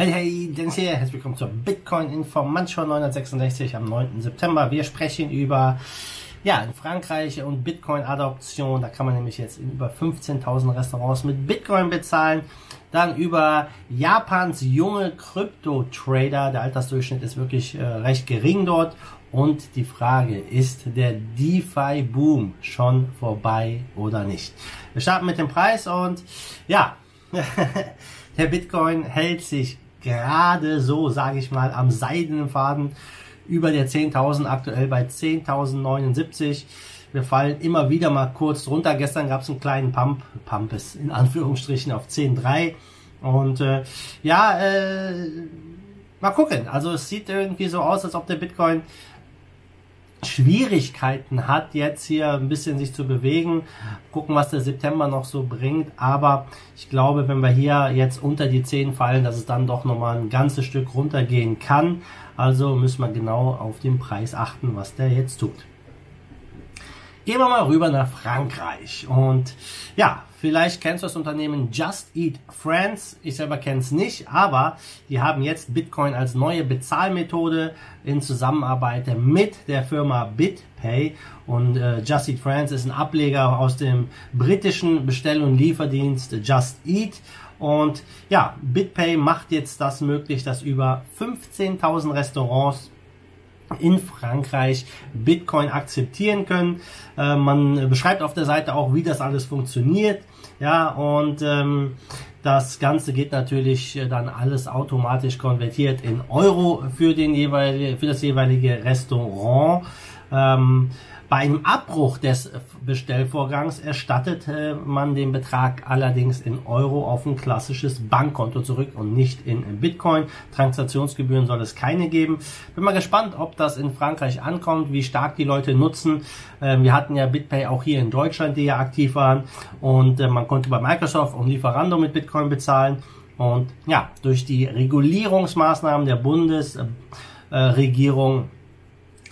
Hey, hey, Dennis hier. Herzlich willkommen zur Bitcoin Information 966 am 9. September. Wir sprechen über, ja, in Frankreich und Bitcoin-Adoption. Da kann man nämlich jetzt in über 15.000 Restaurants mit Bitcoin bezahlen. Dann über Japans junge Krypto-Trader. Der Altersdurchschnitt ist wirklich äh, recht gering dort. Und die Frage, ist der DeFi-Boom schon vorbei oder nicht? Wir starten mit dem Preis und ja, der Bitcoin hält sich gerade so, sage ich mal, am seidenen Faden über der 10.000, aktuell bei 10.079. Wir fallen immer wieder mal kurz drunter. Gestern gab es einen kleinen Pump, Pump ist in Anführungsstrichen auf 10.3. Und äh, ja, äh, mal gucken. Also es sieht irgendwie so aus, als ob der Bitcoin Schwierigkeiten hat, jetzt hier ein bisschen sich zu bewegen. Gucken, was der September noch so bringt. Aber ich glaube, wenn wir hier jetzt unter die 10 fallen, dass es dann doch nochmal ein ganzes Stück runtergehen kann. Also müssen wir genau auf den Preis achten, was der jetzt tut. Gehen wir mal rüber nach Frankreich. Und ja, vielleicht kennst du das Unternehmen Just Eat Friends. Ich selber kenne es nicht, aber die haben jetzt Bitcoin als neue Bezahlmethode in Zusammenarbeit mit der Firma BitPay. Und äh, Just Eat Friends ist ein Ableger aus dem britischen Bestell- und Lieferdienst Just Eat. Und ja, BitPay macht jetzt das möglich, dass über 15.000 Restaurants in Frankreich Bitcoin akzeptieren können. Äh, man beschreibt auf der Seite auch, wie das alles funktioniert. Ja, und ähm, das Ganze geht natürlich äh, dann alles automatisch konvertiert in Euro für, den jeweilige, für das jeweilige Restaurant. Ähm, bei einem Abbruch des Bestellvorgangs erstattet äh, man den Betrag allerdings in Euro auf ein klassisches Bankkonto zurück und nicht in Bitcoin. Transaktionsgebühren soll es keine geben. Bin mal gespannt, ob das in Frankreich ankommt, wie stark die Leute nutzen. Ähm, wir hatten ja BitPay auch hier in Deutschland, die ja aktiv waren und äh, man konnte bei Microsoft und Lieferando mit Bitcoin bezahlen. Und ja, durch die Regulierungsmaßnahmen der Bundesregierung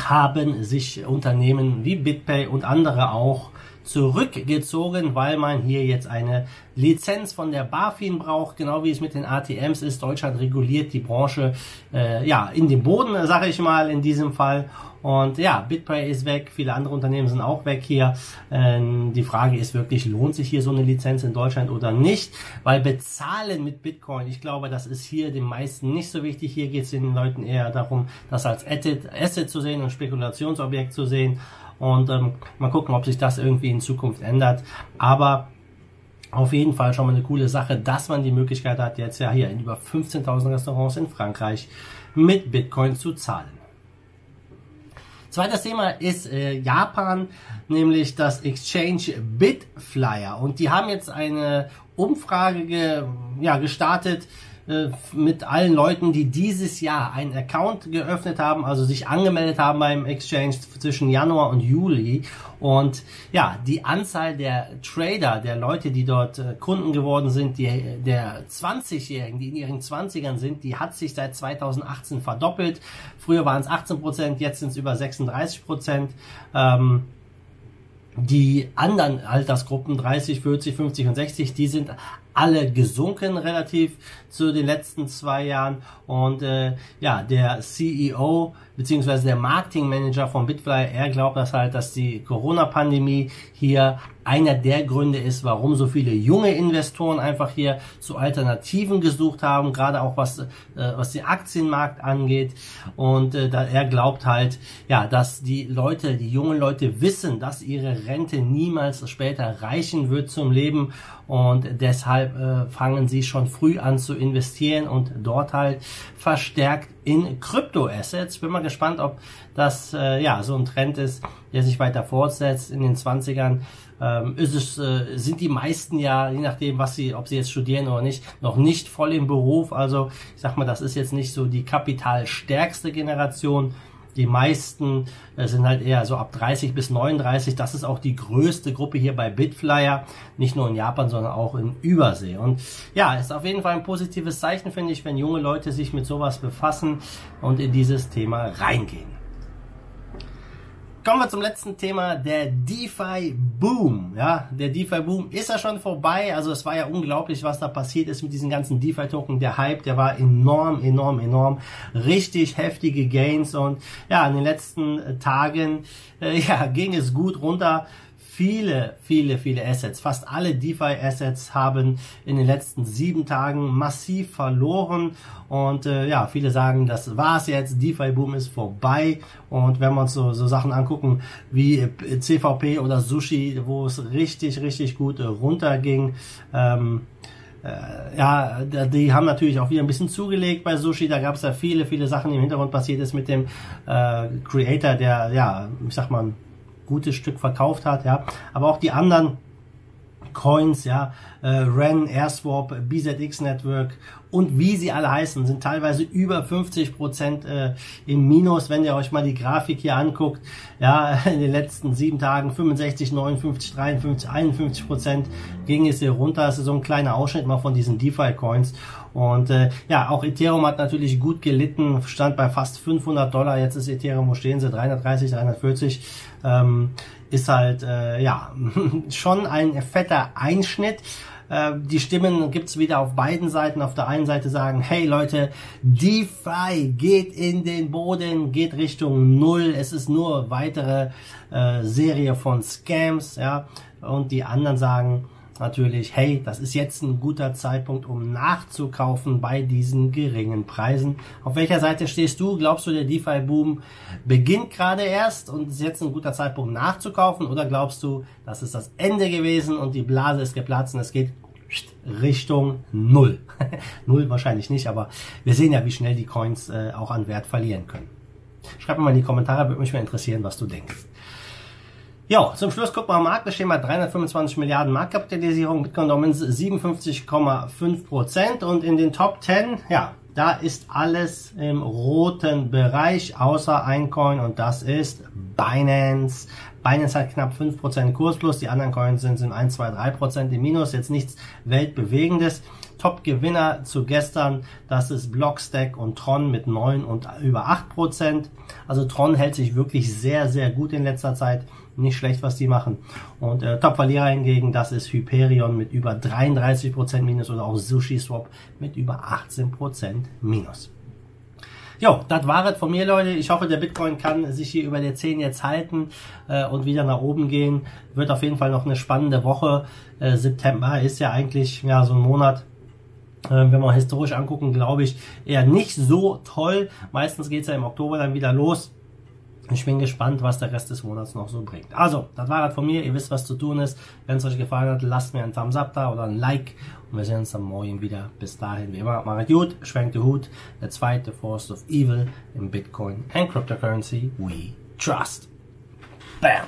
haben sich Unternehmen wie BitPay und andere auch zurückgezogen, weil man hier jetzt eine Lizenz von der BaFin braucht, genau wie es mit den ATMs ist. Deutschland reguliert die Branche äh, ja in den Boden, sage ich mal in diesem Fall. Und ja, BitPay ist weg, viele andere Unternehmen sind auch weg hier. Ähm, die Frage ist wirklich, lohnt sich hier so eine Lizenz in Deutschland oder nicht? Weil bezahlen mit Bitcoin, ich glaube, das ist hier den meisten nicht so wichtig. Hier geht es den Leuten eher darum, das als Asset, zu sehen und Spekulationsobjekt zu sehen. Und ähm, mal gucken, ob sich das irgendwie in Zukunft ändert. Aber auf jeden Fall schon mal eine coole Sache, dass man die Möglichkeit hat, jetzt ja hier in über 15.000 Restaurants in Frankreich mit Bitcoin zu zahlen. Zweites Thema ist äh, Japan, nämlich das Exchange Bitflyer. Und die haben jetzt eine Umfrage ge, ja, gestartet, äh, mit allen Leuten, die dieses Jahr einen Account geöffnet haben, also sich angemeldet haben beim Exchange zwischen Januar und Juli. Und ja, die Anzahl der Trader, der Leute, die dort äh, Kunden geworden sind, die, der 20-Jährigen, die in ihren 20ern sind, die hat sich seit 2018 verdoppelt. Früher waren es 18 Prozent, jetzt sind es über 36 Prozent. Ähm, die anderen Altersgruppen 30, 40, 50 und 60, die sind alle gesunken relativ zu den letzten zwei Jahren. Und äh, ja, der CEO beziehungsweise der Marketingmanager von Bitfly, er glaubt das halt, dass die Corona-Pandemie hier einer der Gründe ist, warum so viele junge Investoren einfach hier zu Alternativen gesucht haben, gerade auch was, äh, was den Aktienmarkt angeht. Und äh, da er glaubt halt, ja, dass die Leute, die jungen Leute wissen, dass ihre Rente niemals später reichen wird zum Leben und deshalb äh, fangen sie schon früh an zu investieren und dort halt verstärkt in Kryptoassets. Bin mal gespannt, ob das äh, ja so ein Trend ist, der sich weiter fortsetzt. In den 20ern ähm, ist es, äh, sind die meisten ja, je nachdem, was sie, ob sie jetzt studieren oder nicht, noch nicht voll im Beruf. Also ich sag mal, das ist jetzt nicht so die kapitalstärkste Generation. Die meisten äh, sind halt eher so ab 30 bis 39. Das ist auch die größte Gruppe hier bei Bitflyer. Nicht nur in Japan, sondern auch in Übersee. Und ja, ist auf jeden Fall ein positives Zeichen, finde ich, wenn junge Leute sich mit sowas befassen und in dieses Thema reingehen. Kommen wir zum letzten Thema, der DeFi Boom. Ja, der DeFi Boom ist ja schon vorbei. Also es war ja unglaublich, was da passiert ist mit diesen ganzen DeFi Token. Der Hype, der war enorm, enorm, enorm. Richtig heftige Gains und ja, in den letzten Tagen äh, ja, ging es gut runter viele, viele, viele Assets, fast alle DeFi-Assets haben in den letzten sieben Tagen massiv verloren. Und äh, ja, viele sagen, das war's jetzt, DeFi-Boom ist vorbei. Und wenn wir uns so, so Sachen angucken wie äh, CVP oder Sushi, wo es richtig, richtig gut äh, runterging, ähm, äh, ja, die haben natürlich auch wieder ein bisschen zugelegt bei Sushi. Da gab es ja viele, viele Sachen, die im Hintergrund passiert ist mit dem äh, Creator, der, ja, ich sag mal, gutes Stück verkauft hat, ja. Aber auch die anderen Coins, ja, äh, Ren, AirSwap, BZX Network und wie sie alle heißen, sind teilweise über 50 Prozent äh, im Minus, wenn ihr euch mal die Grafik hier anguckt. Ja, in den letzten sieben Tagen 65, 59, 53, 51 Prozent ging es hier runter. Das ist so ein kleiner Ausschnitt mal von diesen DeFi-Coins. Und äh, ja, auch Ethereum hat natürlich gut gelitten, stand bei fast 500 Dollar. Jetzt ist Ethereum, wo stehen sie? 330, 340. Ähm, ist halt äh, ja schon ein fetter Einschnitt. Äh, die Stimmen gibt's wieder auf beiden Seiten. Auf der einen Seite sagen, hey Leute, DeFi geht in den Boden, geht Richtung Null. Es ist nur weitere äh, Serie von Scams, ja. Und die anderen sagen, natürlich, hey, das ist jetzt ein guter Zeitpunkt, um nachzukaufen bei diesen geringen Preisen. Auf welcher Seite stehst du? Glaubst du, der DeFi-Boom beginnt gerade erst und ist jetzt ein guter Zeitpunkt nachzukaufen? Oder glaubst du, das ist das Ende gewesen und die Blase ist geplatzt und es geht Richtung Null? Null wahrscheinlich nicht, aber wir sehen ja, wie schnell die Coins äh, auch an Wert verlieren können. Schreib mir mal in die Kommentare, würde mich mal interessieren, was du denkst. Ja, zum Schluss gucken wir am Markt. Da stehen wir 325 Milliarden Marktkapitalisierung, Bitcoin Dominance 57,5 Prozent und in den Top 10, ja, da ist alles im roten Bereich, außer ein Coin und das ist Binance. Binance hat knapp 5% Kurs plus, die anderen Coins sind, sind 1, 2, 3% im Minus, jetzt nichts weltbewegendes. Top-Gewinner zu gestern, das ist Blockstack und Tron mit 9 und über 8%. Also Tron hält sich wirklich sehr, sehr gut in letzter Zeit nicht schlecht, was die machen. Und äh, Top-Verlierer hingegen, das ist Hyperion mit über 33% Minus oder auch Sushi Swap mit über 18% Minus. Jo, das war es von mir, Leute. Ich hoffe, der Bitcoin kann sich hier über der 10 jetzt halten äh, und wieder nach oben gehen. Wird auf jeden Fall noch eine spannende Woche. Äh, September ist ja eigentlich ja so ein Monat, wenn wir historisch angucken, glaube ich, eher nicht so toll. Meistens geht es ja im Oktober dann wieder los. Ich bin gespannt, was der Rest des Monats noch so bringt. Also, das war das von mir. Ihr wisst, was zu tun ist. Wenn es euch gefallen hat, lasst mir einen Thumbs up da oder ein Like. Und wir sehen uns am Morgen wieder. Bis dahin, wie immer, macht gut, schwenkt den Hut. Der zweite Force of Evil in Bitcoin and Cryptocurrency we trust. Bam!